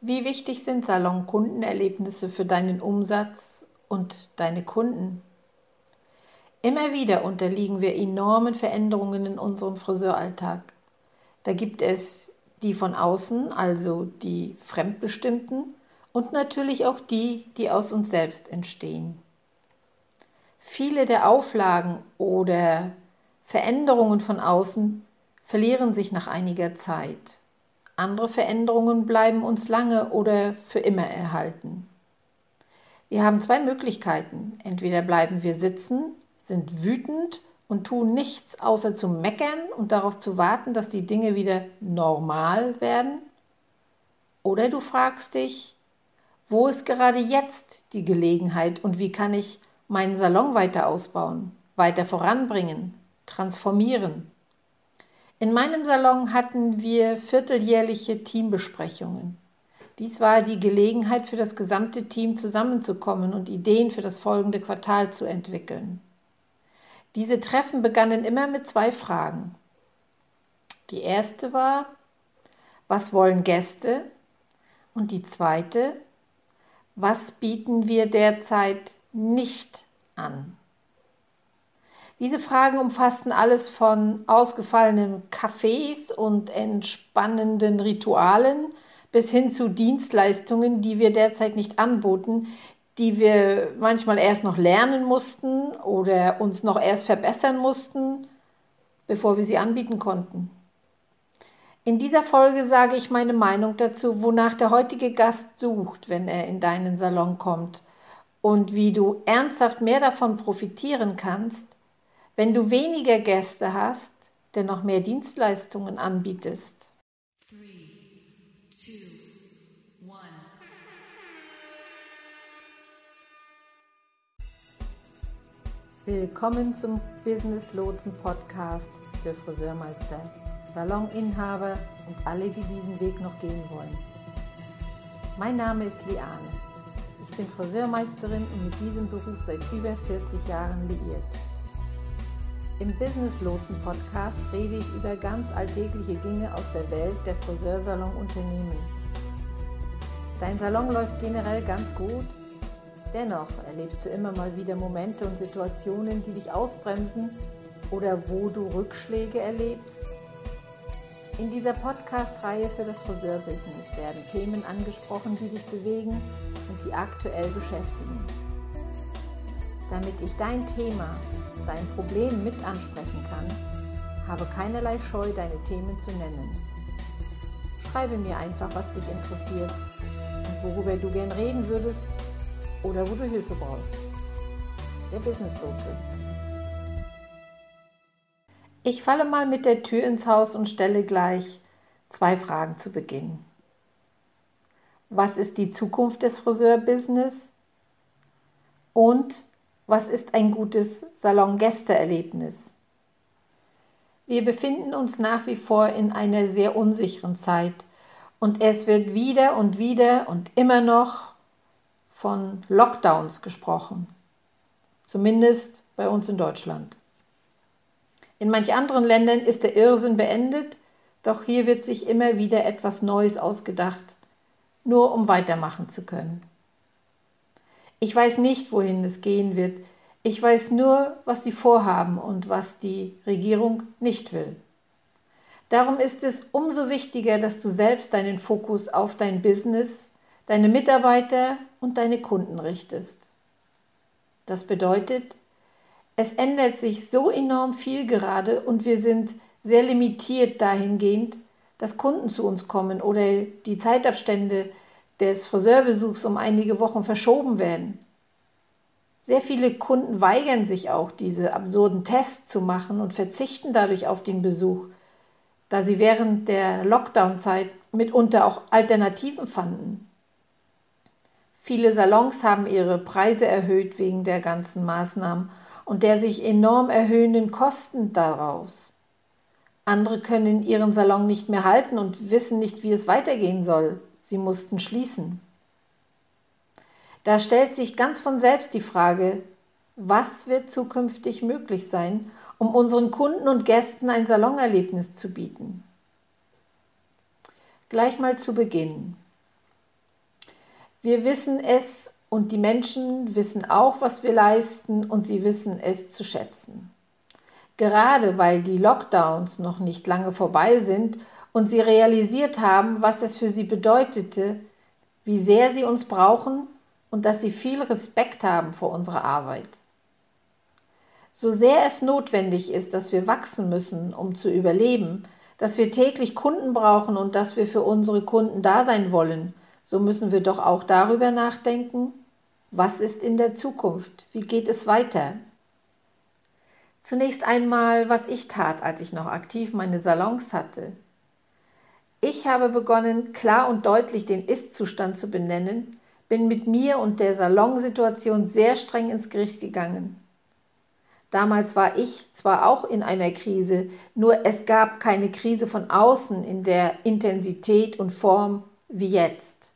Wie wichtig sind Salon-Kundenerlebnisse für deinen Umsatz und deine Kunden? Immer wieder unterliegen wir enormen Veränderungen in unserem Friseuralltag. Da gibt es die von außen, also die fremdbestimmten, und natürlich auch die, die aus uns selbst entstehen. Viele der Auflagen oder Veränderungen von außen verlieren sich nach einiger Zeit. Andere Veränderungen bleiben uns lange oder für immer erhalten. Wir haben zwei Möglichkeiten. Entweder bleiben wir sitzen, sind wütend und tun nichts außer zu meckern und darauf zu warten, dass die Dinge wieder normal werden. Oder du fragst dich, wo ist gerade jetzt die Gelegenheit und wie kann ich meinen Salon weiter ausbauen, weiter voranbringen, transformieren? In meinem Salon hatten wir vierteljährliche Teambesprechungen. Dies war die Gelegenheit für das gesamte Team zusammenzukommen und Ideen für das folgende Quartal zu entwickeln. Diese Treffen begannen immer mit zwei Fragen. Die erste war, was wollen Gäste? Und die zweite, was bieten wir derzeit nicht an? Diese Fragen umfassten alles von ausgefallenen Cafés und entspannenden Ritualen bis hin zu Dienstleistungen, die wir derzeit nicht anboten, die wir manchmal erst noch lernen mussten oder uns noch erst verbessern mussten, bevor wir sie anbieten konnten. In dieser Folge sage ich meine Meinung dazu, wonach der heutige Gast sucht, wenn er in deinen Salon kommt und wie du ernsthaft mehr davon profitieren kannst, wenn du weniger Gäste hast, dennoch mehr Dienstleistungen anbietest. Willkommen zum Business Lotsen Podcast für Friseurmeister Saloninhaber und alle, die diesen Weg noch gehen wollen. Mein Name ist Liane. Ich bin Friseurmeisterin und mit diesem Beruf seit über 40 Jahren liiert. Im Business Lotsen Podcast rede ich über ganz alltägliche Dinge aus der Welt der Friseursalon-Unternehmen. Dein Salon läuft generell ganz gut, dennoch erlebst du immer mal wieder Momente und Situationen, die dich ausbremsen oder wo du Rückschläge erlebst in dieser Podcast-Reihe für das Friseurbusiness werden Themen angesprochen, die dich bewegen und die aktuell beschäftigen. Damit ich dein Thema, dein Problem mit ansprechen kann, habe keinerlei Scheu, deine Themen zu nennen. Schreibe mir einfach, was dich interessiert und worüber du gern reden würdest oder wo du Hilfe brauchst. Der Business Lotse. Ich falle mal mit der Tür ins Haus und stelle gleich zwei Fragen zu Beginn. Was ist die Zukunft des Friseurbusiness? Und was ist ein gutes Salongästeerlebnis? Wir befinden uns nach wie vor in einer sehr unsicheren Zeit und es wird wieder und wieder und immer noch von Lockdowns gesprochen. Zumindest bei uns in Deutschland. In manch anderen Ländern ist der Irrsinn beendet, doch hier wird sich immer wieder etwas Neues ausgedacht, nur um weitermachen zu können. Ich weiß nicht, wohin es gehen wird. Ich weiß nur, was sie vorhaben und was die Regierung nicht will. Darum ist es umso wichtiger, dass du selbst deinen Fokus auf dein Business, deine Mitarbeiter und deine Kunden richtest. Das bedeutet, es ändert sich so enorm viel gerade und wir sind sehr limitiert dahingehend, dass Kunden zu uns kommen oder die Zeitabstände des Friseurbesuchs um einige Wochen verschoben werden. Sehr viele Kunden weigern sich auch, diese absurden Tests zu machen und verzichten dadurch auf den Besuch, da sie während der Lockdown-Zeit mitunter auch Alternativen fanden. Viele Salons haben ihre Preise erhöht wegen der ganzen Maßnahmen und der sich enorm erhöhenden Kosten daraus. Andere können ihren Salon nicht mehr halten und wissen nicht, wie es weitergehen soll. Sie mussten schließen. Da stellt sich ganz von selbst die Frage, was wird zukünftig möglich sein, um unseren Kunden und Gästen ein Salonerlebnis zu bieten? Gleich mal zu Beginn. Wir wissen es und die Menschen wissen auch, was wir leisten und sie wissen es zu schätzen. Gerade weil die Lockdowns noch nicht lange vorbei sind und sie realisiert haben, was es für sie bedeutete, wie sehr sie uns brauchen und dass sie viel Respekt haben vor unserer Arbeit. So sehr es notwendig ist, dass wir wachsen müssen, um zu überleben, dass wir täglich Kunden brauchen und dass wir für unsere Kunden da sein wollen, so müssen wir doch auch darüber nachdenken, was ist in der Zukunft, wie geht es weiter. Zunächst einmal, was ich tat, als ich noch aktiv meine Salons hatte. Ich habe begonnen, klar und deutlich den Ist-Zustand zu benennen, bin mit mir und der Salonsituation sehr streng ins Gericht gegangen. Damals war ich zwar auch in einer Krise, nur es gab keine Krise von außen in der Intensität und Form wie jetzt.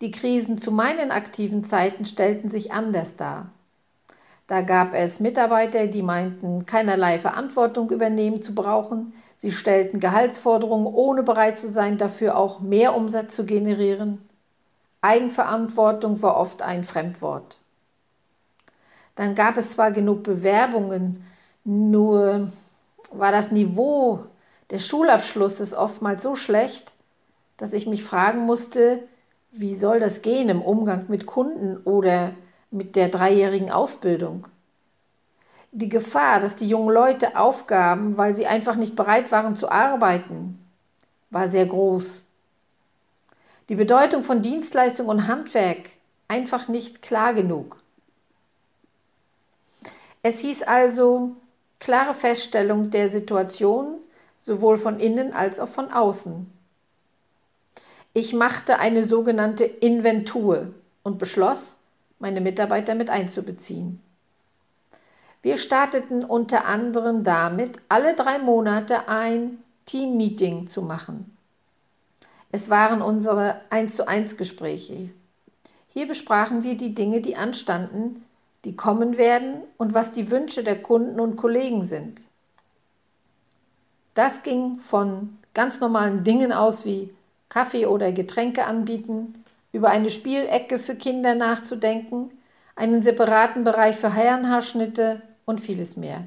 Die Krisen zu meinen aktiven Zeiten stellten sich anders dar. Da gab es Mitarbeiter, die meinten, keinerlei Verantwortung übernehmen zu brauchen. Sie stellten Gehaltsforderungen, ohne bereit zu sein, dafür auch mehr Umsatz zu generieren. Eigenverantwortung war oft ein Fremdwort. Dann gab es zwar genug Bewerbungen, nur war das Niveau des Schulabschlusses oftmals so schlecht, dass ich mich fragen musste, wie soll das gehen im Umgang mit Kunden oder mit der dreijährigen Ausbildung? Die Gefahr, dass die jungen Leute aufgaben, weil sie einfach nicht bereit waren zu arbeiten, war sehr groß. Die Bedeutung von Dienstleistung und Handwerk einfach nicht klar genug. Es hieß also klare Feststellung der Situation, sowohl von innen als auch von außen. Ich machte eine sogenannte Inventur und beschloss, meine Mitarbeiter mit einzubeziehen. Wir starteten unter anderem damit, alle drei Monate ein Team-Meeting zu machen. Es waren unsere 1 zu 1 Gespräche. Hier besprachen wir die Dinge, die anstanden, die kommen werden und was die Wünsche der Kunden und Kollegen sind. Das ging von ganz normalen Dingen aus wie Kaffee oder Getränke anbieten, über eine Spielecke für Kinder nachzudenken, einen separaten Bereich für Herrenhaarschnitte und vieles mehr.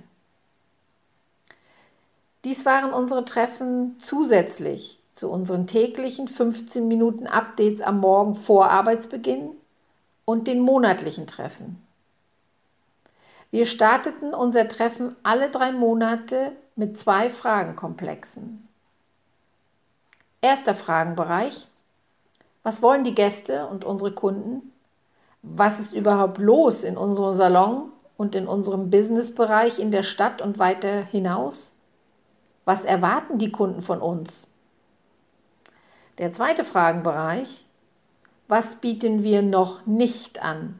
Dies waren unsere Treffen zusätzlich zu unseren täglichen 15 Minuten Updates am Morgen vor Arbeitsbeginn und den monatlichen Treffen. Wir starteten unser Treffen alle drei Monate mit zwei Fragenkomplexen. Erster Fragenbereich. Was wollen die Gäste und unsere Kunden? Was ist überhaupt los in unserem Salon und in unserem Businessbereich in der Stadt und weiter hinaus? Was erwarten die Kunden von uns? Der zweite Fragenbereich. Was bieten wir noch nicht an?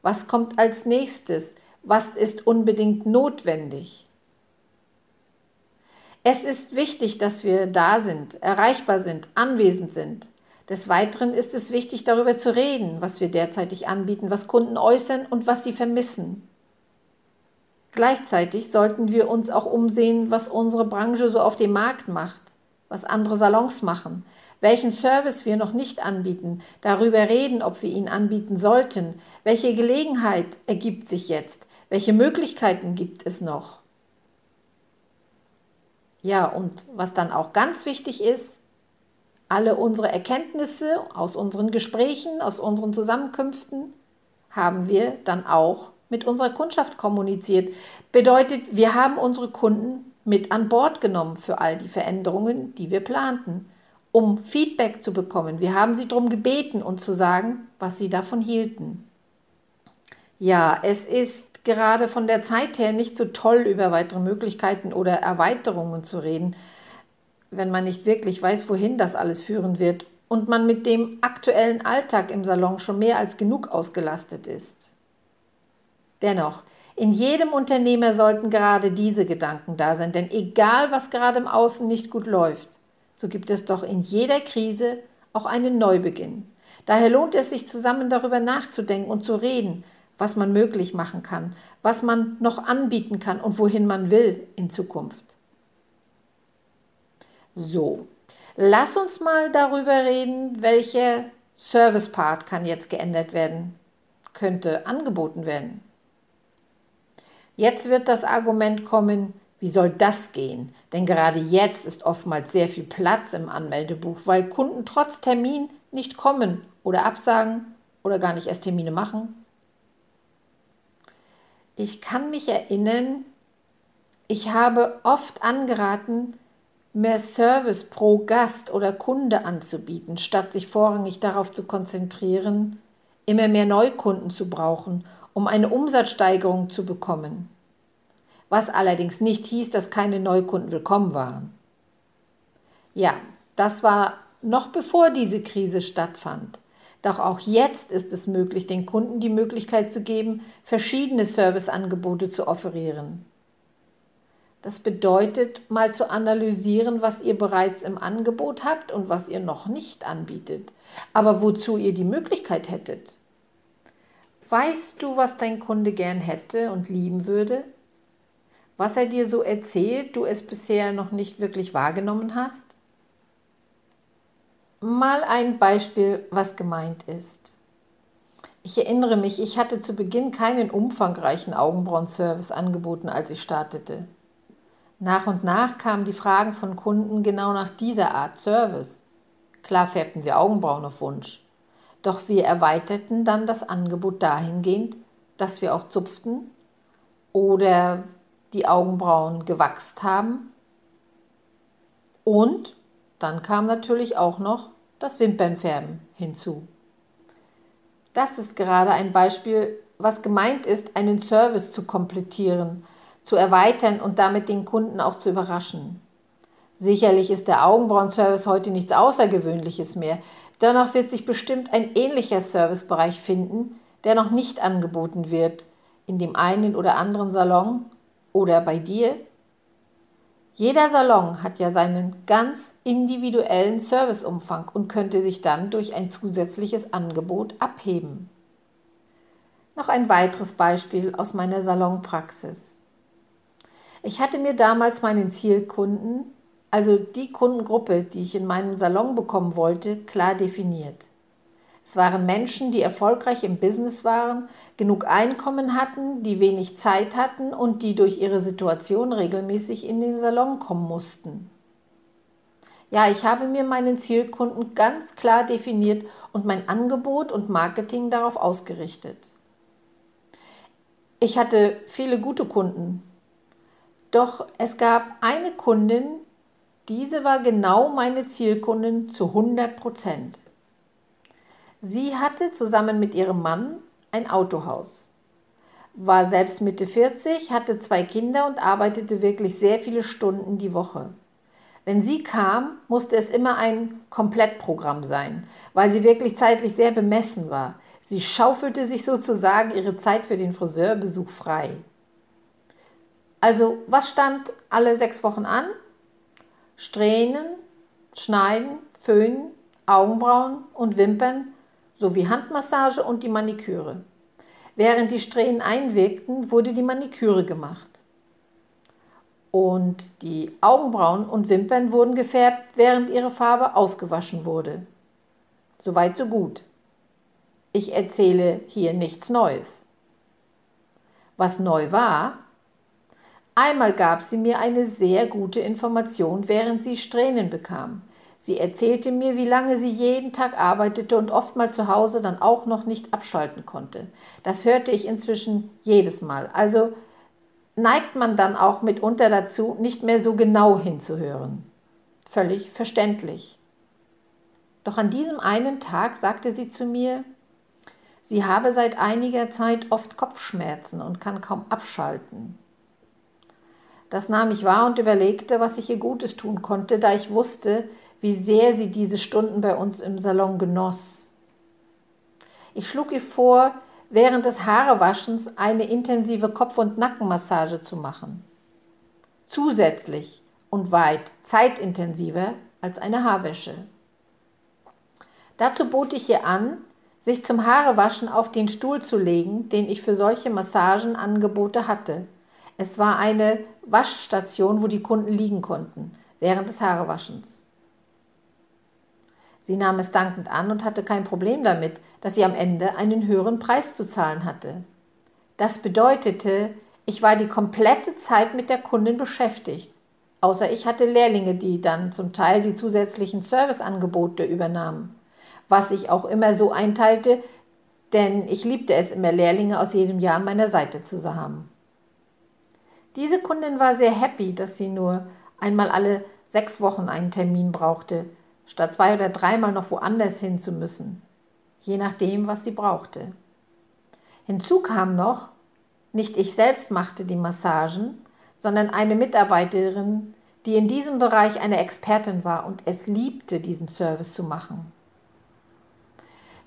Was kommt als nächstes? Was ist unbedingt notwendig? Es ist wichtig, dass wir da sind, erreichbar sind, anwesend sind. Des Weiteren ist es wichtig, darüber zu reden, was wir derzeitig anbieten, was Kunden äußern und was sie vermissen. Gleichzeitig sollten wir uns auch umsehen, was unsere Branche so auf dem Markt macht, was andere Salons machen, welchen Service wir noch nicht anbieten, darüber reden, ob wir ihn anbieten sollten, welche Gelegenheit ergibt sich jetzt, welche Möglichkeiten gibt es noch. Ja, und was dann auch ganz wichtig ist, alle unsere Erkenntnisse aus unseren Gesprächen, aus unseren Zusammenkünften haben wir dann auch mit unserer Kundschaft kommuniziert. Bedeutet, wir haben unsere Kunden mit an Bord genommen für all die Veränderungen, die wir planten, um Feedback zu bekommen. Wir haben sie darum gebeten und zu sagen, was sie davon hielten. Ja, es ist gerade von der Zeit her nicht so toll, über weitere Möglichkeiten oder Erweiterungen zu reden, wenn man nicht wirklich weiß, wohin das alles führen wird und man mit dem aktuellen Alltag im Salon schon mehr als genug ausgelastet ist. Dennoch, in jedem Unternehmer sollten gerade diese Gedanken da sein, denn egal was gerade im Außen nicht gut läuft, so gibt es doch in jeder Krise auch einen Neubeginn. Daher lohnt es sich zusammen darüber nachzudenken und zu reden, was man möglich machen kann, was man noch anbieten kann und wohin man will in Zukunft. So, lass uns mal darüber reden, welcher Service-Part kann jetzt geändert werden, könnte angeboten werden. Jetzt wird das Argument kommen, wie soll das gehen? Denn gerade jetzt ist oftmals sehr viel Platz im Anmeldebuch, weil Kunden trotz Termin nicht kommen oder absagen oder gar nicht erst Termine machen. Ich kann mich erinnern, ich habe oft angeraten, mehr Service pro Gast oder Kunde anzubieten, statt sich vorrangig darauf zu konzentrieren, immer mehr Neukunden zu brauchen, um eine Umsatzsteigerung zu bekommen. Was allerdings nicht hieß, dass keine Neukunden willkommen waren. Ja, das war noch bevor diese Krise stattfand. Doch auch jetzt ist es möglich, den Kunden die Möglichkeit zu geben, verschiedene Serviceangebote zu offerieren. Das bedeutet, mal zu analysieren, was ihr bereits im Angebot habt und was ihr noch nicht anbietet, aber wozu ihr die Möglichkeit hättet. Weißt du, was dein Kunde gern hätte und lieben würde? Was er dir so erzählt, du es bisher noch nicht wirklich wahrgenommen hast? Mal ein Beispiel, was gemeint ist. Ich erinnere mich, ich hatte zu Beginn keinen umfangreichen Augenbrauenservice angeboten, als ich startete. Nach und nach kamen die Fragen von Kunden genau nach dieser Art Service. Klar färbten wir Augenbrauen auf Wunsch. Doch wir erweiterten dann das Angebot dahingehend, dass wir auch zupften oder die Augenbrauen gewachst haben. Und dann kam natürlich auch noch das Wimpernfärben hinzu. Das ist gerade ein Beispiel, was gemeint ist, einen Service zu komplettieren zu erweitern und damit den Kunden auch zu überraschen. Sicherlich ist der Augenbrauenservice heute nichts Außergewöhnliches mehr. Dennoch wird sich bestimmt ein ähnlicher Servicebereich finden, der noch nicht angeboten wird, in dem einen oder anderen Salon oder bei dir. Jeder Salon hat ja seinen ganz individuellen Serviceumfang und könnte sich dann durch ein zusätzliches Angebot abheben. Noch ein weiteres Beispiel aus meiner Salonpraxis. Ich hatte mir damals meinen Zielkunden, also die Kundengruppe, die ich in meinem Salon bekommen wollte, klar definiert. Es waren Menschen, die erfolgreich im Business waren, genug Einkommen hatten, die wenig Zeit hatten und die durch ihre Situation regelmäßig in den Salon kommen mussten. Ja, ich habe mir meinen Zielkunden ganz klar definiert und mein Angebot und Marketing darauf ausgerichtet. Ich hatte viele gute Kunden, doch es gab eine Kundin, diese war genau meine Zielkundin zu 100 Prozent. Sie hatte zusammen mit ihrem Mann ein Autohaus, war selbst Mitte 40, hatte zwei Kinder und arbeitete wirklich sehr viele Stunden die Woche. Wenn sie kam, musste es immer ein Komplettprogramm sein, weil sie wirklich zeitlich sehr bemessen war. Sie schaufelte sich sozusagen ihre Zeit für den Friseurbesuch frei. Also, was stand alle sechs Wochen an? Strähnen, Schneiden, Föhnen, Augenbrauen und Wimpern sowie Handmassage und die Maniküre. Während die Strähnen einwirkten, wurde die Maniküre gemacht. Und die Augenbrauen und Wimpern wurden gefärbt, während ihre Farbe ausgewaschen wurde. Soweit so gut. Ich erzähle hier nichts Neues. Was neu war, Einmal gab sie mir eine sehr gute Information, während sie Strähnen bekam. Sie erzählte mir, wie lange sie jeden Tag arbeitete und oftmals zu Hause dann auch noch nicht abschalten konnte. Das hörte ich inzwischen jedes Mal. Also neigt man dann auch mitunter dazu, nicht mehr so genau hinzuhören. Völlig verständlich. Doch an diesem einen Tag sagte sie zu mir, sie habe seit einiger Zeit oft Kopfschmerzen und kann kaum abschalten. Das nahm ich wahr und überlegte, was ich ihr Gutes tun konnte, da ich wusste, wie sehr sie diese Stunden bei uns im Salon genoss. Ich schlug ihr vor, während des Haarewaschens eine intensive Kopf- und Nackenmassage zu machen. Zusätzlich und weit zeitintensiver als eine Haarwäsche. Dazu bot ich ihr an, sich zum Haarewaschen auf den Stuhl zu legen, den ich für solche Massagen Angebote hatte – es war eine Waschstation, wo die Kunden liegen konnten während des Haarewaschens. Sie nahm es dankend an und hatte kein Problem damit, dass sie am Ende einen höheren Preis zu zahlen hatte. Das bedeutete, ich war die komplette Zeit mit der Kundin beschäftigt. Außer ich hatte Lehrlinge, die dann zum Teil die zusätzlichen Serviceangebote übernahmen. Was ich auch immer so einteilte, denn ich liebte es immer, Lehrlinge aus jedem Jahr an meiner Seite zu haben. Diese Kundin war sehr happy, dass sie nur einmal alle sechs Wochen einen Termin brauchte, statt zwei oder dreimal noch woanders hin zu müssen, je nachdem, was sie brauchte. Hinzu kam noch, nicht ich selbst machte die Massagen, sondern eine Mitarbeiterin, die in diesem Bereich eine Expertin war und es liebte, diesen Service zu machen.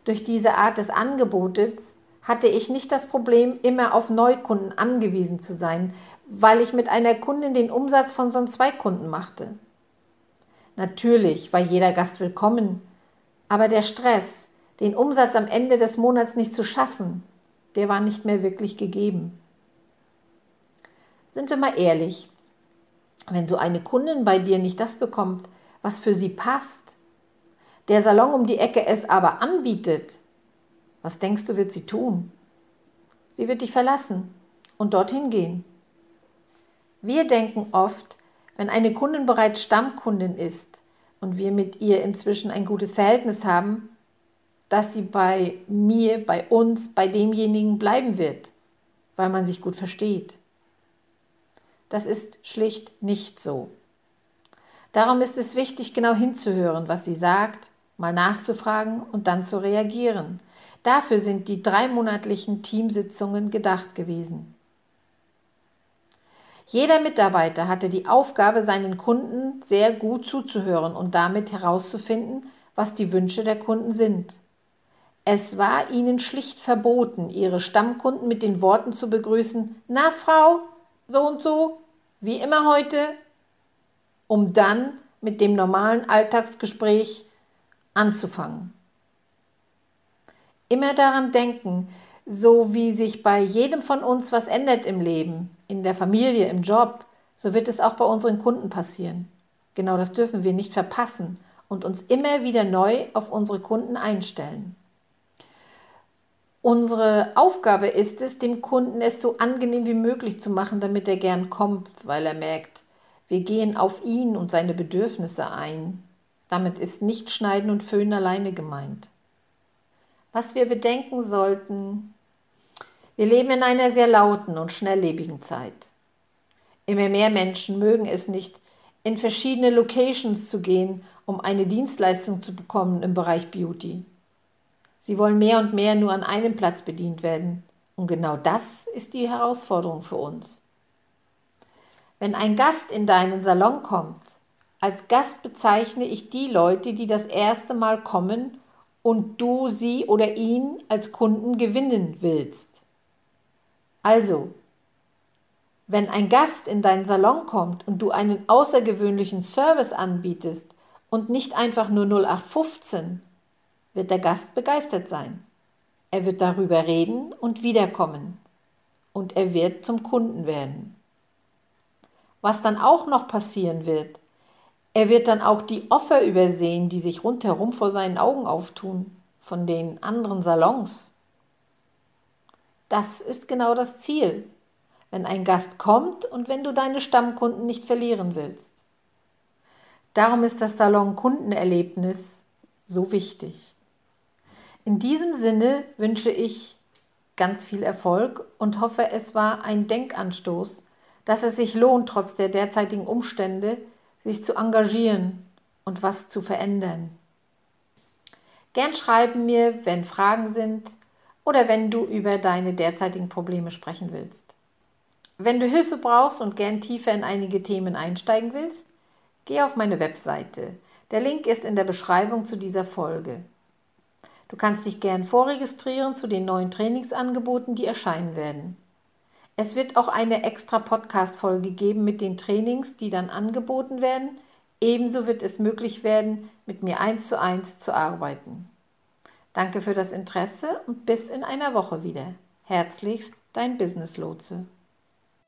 Durch diese Art des Angebotes hatte ich nicht das Problem, immer auf Neukunden angewiesen zu sein, weil ich mit einer Kundin den Umsatz von sonst zwei Kunden machte. Natürlich war jeder Gast willkommen, aber der Stress, den Umsatz am Ende des Monats nicht zu schaffen, der war nicht mehr wirklich gegeben. Sind wir mal ehrlich, wenn so eine Kundin bei dir nicht das bekommt, was für sie passt, der Salon um die Ecke es aber anbietet, was denkst du, wird sie tun? Sie wird dich verlassen und dorthin gehen. Wir denken oft, wenn eine Kundin bereits Stammkundin ist und wir mit ihr inzwischen ein gutes Verhältnis haben, dass sie bei mir, bei uns, bei demjenigen bleiben wird, weil man sich gut versteht. Das ist schlicht nicht so. Darum ist es wichtig, genau hinzuhören, was sie sagt, mal nachzufragen und dann zu reagieren. Dafür sind die dreimonatlichen Teamsitzungen gedacht gewesen. Jeder Mitarbeiter hatte die Aufgabe, seinen Kunden sehr gut zuzuhören und damit herauszufinden, was die Wünsche der Kunden sind. Es war ihnen schlicht verboten, ihre Stammkunden mit den Worten zu begrüßen, na Frau, so und so, wie immer heute, um dann mit dem normalen Alltagsgespräch anzufangen. Immer daran denken, so wie sich bei jedem von uns was ändert im Leben, in der Familie, im Job, so wird es auch bei unseren Kunden passieren. Genau das dürfen wir nicht verpassen und uns immer wieder neu auf unsere Kunden einstellen. Unsere Aufgabe ist es, dem Kunden es so angenehm wie möglich zu machen, damit er gern kommt, weil er merkt, wir gehen auf ihn und seine Bedürfnisse ein. Damit ist nicht Schneiden und Föhnen alleine gemeint. Was wir bedenken sollten, wir leben in einer sehr lauten und schnelllebigen Zeit. Immer mehr Menschen mögen es nicht, in verschiedene Locations zu gehen, um eine Dienstleistung zu bekommen im Bereich Beauty. Sie wollen mehr und mehr nur an einem Platz bedient werden. Und genau das ist die Herausforderung für uns. Wenn ein Gast in deinen Salon kommt, als Gast bezeichne ich die Leute, die das erste Mal kommen und du sie oder ihn als Kunden gewinnen willst. Also, wenn ein Gast in deinen Salon kommt und du einen außergewöhnlichen Service anbietest und nicht einfach nur 0815, wird der Gast begeistert sein. Er wird darüber reden und wiederkommen. Und er wird zum Kunden werden. Was dann auch noch passieren wird, er wird dann auch die Offer übersehen, die sich rundherum vor seinen Augen auftun, von den anderen Salons. Das ist genau das Ziel, wenn ein Gast kommt und wenn du deine Stammkunden nicht verlieren willst. Darum ist das Salon-Kundenerlebnis so wichtig. In diesem Sinne wünsche ich ganz viel Erfolg und hoffe, es war ein Denkanstoß, dass es sich lohnt, trotz der derzeitigen Umstände, sich zu engagieren und was zu verändern. Gern schreiben mir, wenn Fragen sind oder wenn du über deine derzeitigen Probleme sprechen willst. Wenn du Hilfe brauchst und gern tiefer in einige Themen einsteigen willst, geh auf meine Webseite. Der Link ist in der Beschreibung zu dieser Folge. Du kannst dich gern vorregistrieren zu den neuen Trainingsangeboten, die erscheinen werden. Es wird auch eine extra Podcast-Folge geben mit den Trainings, die dann angeboten werden. Ebenso wird es möglich werden, mit mir eins zu eins zu arbeiten. Danke für das Interesse und bis in einer Woche wieder. Herzlichst, dein Business Lotse.